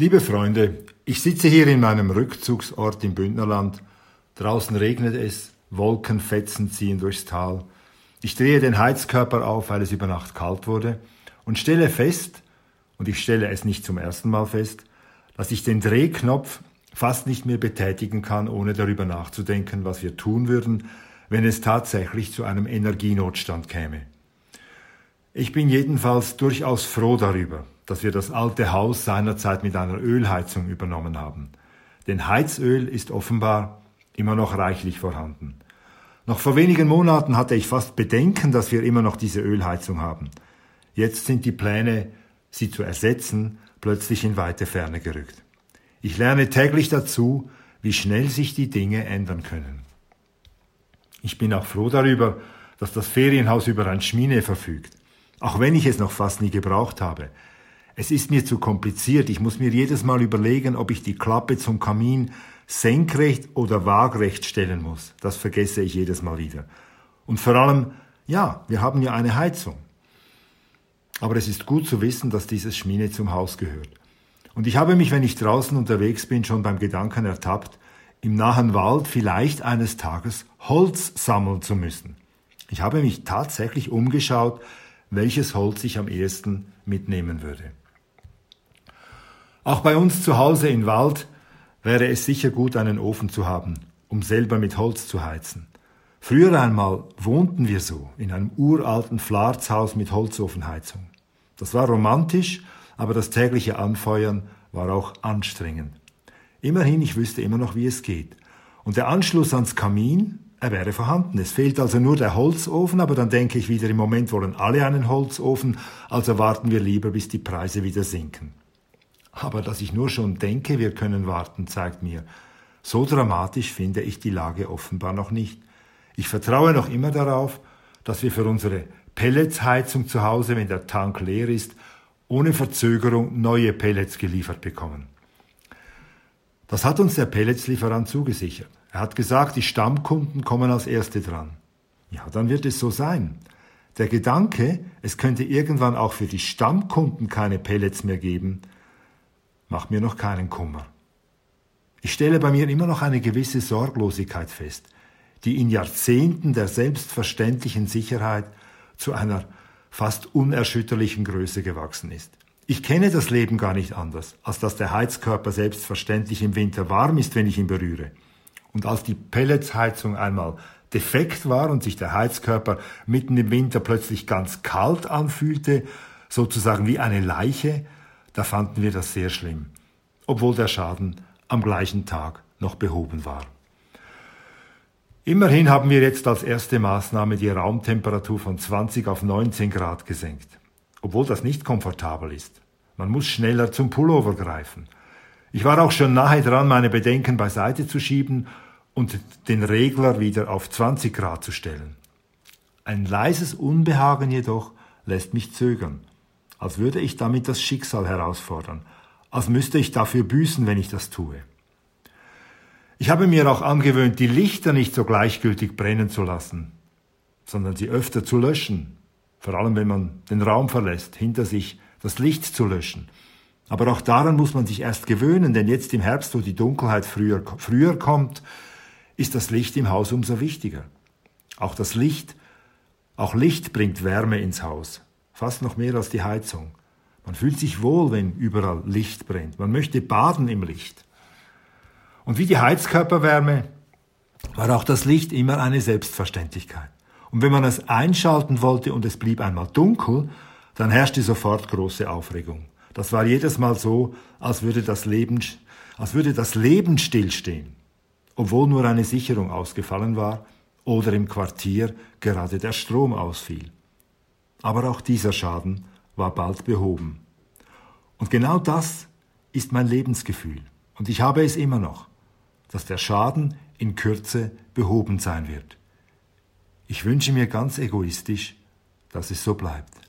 Liebe Freunde, ich sitze hier in meinem Rückzugsort im Bündnerland. Draußen regnet es, Wolkenfetzen ziehen durchs Tal. Ich drehe den Heizkörper auf, weil es über Nacht kalt wurde und stelle fest, und ich stelle es nicht zum ersten Mal fest, dass ich den Drehknopf fast nicht mehr betätigen kann, ohne darüber nachzudenken, was wir tun würden, wenn es tatsächlich zu einem Energienotstand käme. Ich bin jedenfalls durchaus froh darüber, dass wir das alte Haus seinerzeit mit einer Ölheizung übernommen haben. Denn Heizöl ist offenbar immer noch reichlich vorhanden. Noch vor wenigen Monaten hatte ich fast Bedenken, dass wir immer noch diese Ölheizung haben. Jetzt sind die Pläne, sie zu ersetzen, plötzlich in weite Ferne gerückt. Ich lerne täglich dazu, wie schnell sich die Dinge ändern können. Ich bin auch froh darüber, dass das Ferienhaus über ein Schmine verfügt. Auch wenn ich es noch fast nie gebraucht habe. Es ist mir zu kompliziert. Ich muss mir jedes Mal überlegen, ob ich die Klappe zum Kamin senkrecht oder waagrecht stellen muss. Das vergesse ich jedes Mal wieder. Und vor allem, ja, wir haben ja eine Heizung. Aber es ist gut zu wissen, dass dieses Schmine zum Haus gehört. Und ich habe mich, wenn ich draußen unterwegs bin, schon beim Gedanken ertappt, im nahen Wald vielleicht eines Tages Holz sammeln zu müssen. Ich habe mich tatsächlich umgeschaut, welches Holz ich am ehesten mitnehmen würde. Auch bei uns zu Hause in Wald wäre es sicher gut, einen Ofen zu haben, um selber mit Holz zu heizen. Früher einmal wohnten wir so in einem uralten Flarzhaus mit Holzofenheizung. Das war romantisch, aber das tägliche Anfeuern war auch anstrengend. Immerhin, ich wüsste immer noch, wie es geht. Und der Anschluss ans Kamin, er wäre vorhanden. Es fehlt also nur der Holzofen, aber dann denke ich wieder, im Moment wollen alle einen Holzofen, also warten wir lieber, bis die Preise wieder sinken. Aber dass ich nur schon denke, wir können warten, zeigt mir, so dramatisch finde ich die Lage offenbar noch nicht. Ich vertraue noch immer darauf, dass wir für unsere Pelletsheizung zu Hause, wenn der Tank leer ist, ohne Verzögerung neue Pellets geliefert bekommen. Das hat uns der Pelletslieferant zugesichert. Er hat gesagt, die Stammkunden kommen als Erste dran. Ja, dann wird es so sein. Der Gedanke, es könnte irgendwann auch für die Stammkunden keine Pellets mehr geben, macht mir noch keinen Kummer. Ich stelle bei mir immer noch eine gewisse Sorglosigkeit fest, die in Jahrzehnten der selbstverständlichen Sicherheit zu einer fast unerschütterlichen Größe gewachsen ist. Ich kenne das Leben gar nicht anders, als dass der Heizkörper selbstverständlich im Winter warm ist, wenn ich ihn berühre. Und als die Pelletsheizung einmal defekt war und sich der Heizkörper mitten im Winter plötzlich ganz kalt anfühlte, sozusagen wie eine Leiche, da fanden wir das sehr schlimm, obwohl der Schaden am gleichen Tag noch behoben war. Immerhin haben wir jetzt als erste Maßnahme die Raumtemperatur von 20 auf 19 Grad gesenkt obwohl das nicht komfortabel ist. Man muss schneller zum Pullover greifen. Ich war auch schon nahe dran, meine Bedenken beiseite zu schieben und den Regler wieder auf 20 Grad zu stellen. Ein leises Unbehagen jedoch lässt mich zögern, als würde ich damit das Schicksal herausfordern, als müsste ich dafür büßen, wenn ich das tue. Ich habe mir auch angewöhnt, die Lichter nicht so gleichgültig brennen zu lassen, sondern sie öfter zu löschen, vor allem wenn man den Raum verlässt, hinter sich das Licht zu löschen. Aber auch daran muss man sich erst gewöhnen, denn jetzt im Herbst, wo die Dunkelheit früher, früher kommt, ist das Licht im Haus umso wichtiger. Auch das Licht, auch Licht bringt Wärme ins Haus, fast noch mehr als die Heizung. Man fühlt sich wohl, wenn überall Licht brennt. Man möchte baden im Licht. Und wie die Heizkörperwärme war auch das Licht immer eine Selbstverständlichkeit. Und wenn man es einschalten wollte und es blieb einmal dunkel, dann herrschte sofort große Aufregung. Das war jedes Mal so, als würde das Leben, als würde das Leben stillstehen, obwohl nur eine Sicherung ausgefallen war oder im Quartier gerade der Strom ausfiel. Aber auch dieser Schaden war bald behoben. Und genau das ist mein Lebensgefühl. Und ich habe es immer noch, dass der Schaden in Kürze behoben sein wird. Ich wünsche mir ganz egoistisch, dass es so bleibt.